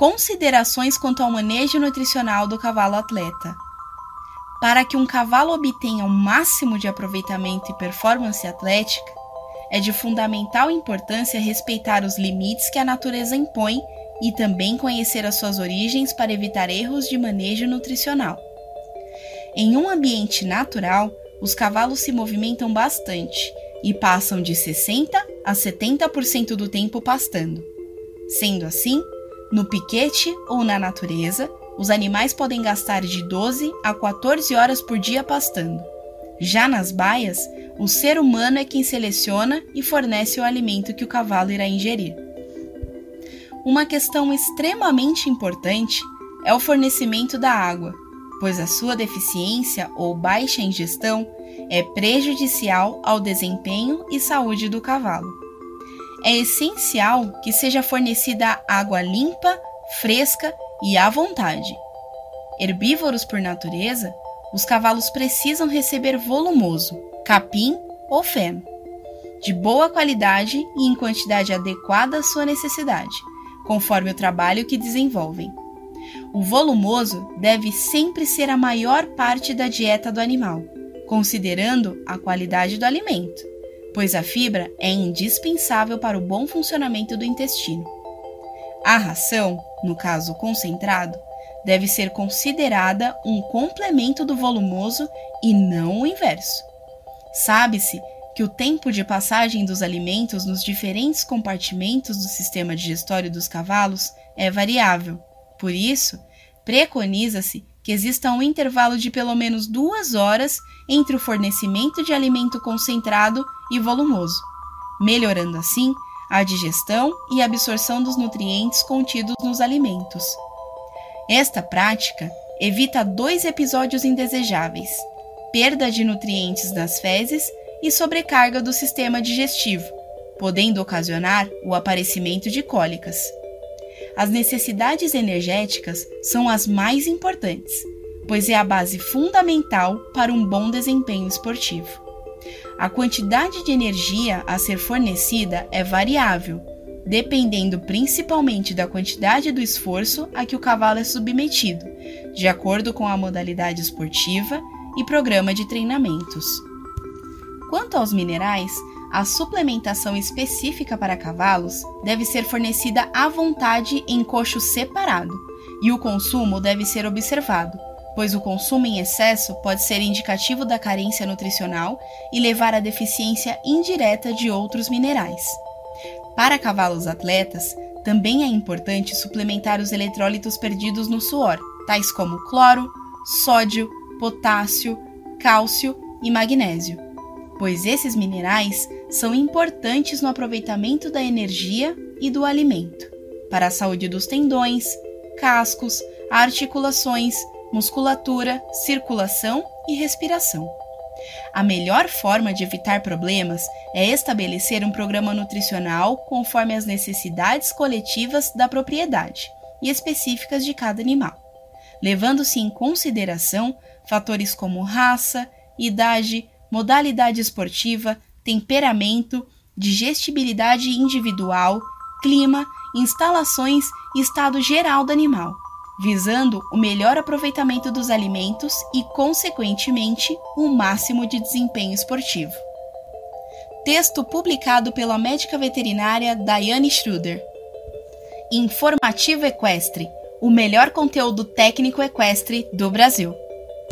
Considerações quanto ao manejo nutricional do cavalo atleta. Para que um cavalo obtenha o máximo de aproveitamento e performance atlética, é de fundamental importância respeitar os limites que a natureza impõe e também conhecer as suas origens para evitar erros de manejo nutricional. Em um ambiente natural, os cavalos se movimentam bastante e passam de 60 a 70% do tempo pastando. Sendo assim, no piquete ou na natureza, os animais podem gastar de 12 a 14 horas por dia pastando. Já nas baias, o ser humano é quem seleciona e fornece o alimento que o cavalo irá ingerir. Uma questão extremamente importante é o fornecimento da água, pois a sua deficiência ou baixa ingestão é prejudicial ao desempenho e saúde do cavalo é essencial que seja fornecida água limpa, fresca e à vontade. Herbívoros por natureza, os cavalos precisam receber volumoso, capim ou feno, de boa qualidade e em quantidade adequada à sua necessidade, conforme o trabalho que desenvolvem. O volumoso deve sempre ser a maior parte da dieta do animal, considerando a qualidade do alimento pois a fibra é indispensável para o bom funcionamento do intestino. A ração, no caso concentrado, deve ser considerada um complemento do volumoso e não o inverso. Sabe-se que o tempo de passagem dos alimentos nos diferentes compartimentos do sistema digestório dos cavalos é variável. Por isso, preconiza-se que exista um intervalo de pelo menos duas horas entre o fornecimento de alimento concentrado e volumoso, melhorando assim a digestão e absorção dos nutrientes contidos nos alimentos. Esta prática evita dois episódios indesejáveis: perda de nutrientes das fezes e sobrecarga do sistema digestivo, podendo ocasionar o aparecimento de cólicas. As necessidades energéticas são as mais importantes, pois é a base fundamental para um bom desempenho esportivo. A quantidade de energia a ser fornecida é variável, dependendo principalmente da quantidade do esforço a que o cavalo é submetido, de acordo com a modalidade esportiva e programa de treinamentos. Quanto aos minerais, a suplementação específica para cavalos deve ser fornecida à vontade em coxo separado, e o consumo deve ser observado, pois o consumo em excesso pode ser indicativo da carência nutricional e levar à deficiência indireta de outros minerais. Para cavalos atletas, também é importante suplementar os eletrólitos perdidos no suor, tais como cloro, sódio, potássio, cálcio e magnésio pois esses minerais são importantes no aproveitamento da energia e do alimento, para a saúde dos tendões, cascos, articulações, musculatura, circulação e respiração. A melhor forma de evitar problemas é estabelecer um programa nutricional conforme as necessidades coletivas da propriedade e específicas de cada animal, levando-se em consideração fatores como raça, idade, modalidade esportiva, temperamento, digestibilidade individual, clima, instalações e estado geral do animal, visando o melhor aproveitamento dos alimentos e, consequentemente, o máximo de desempenho esportivo. Texto publicado pela médica veterinária Diane Schruder. Informativo Equestre o melhor conteúdo técnico equestre do Brasil.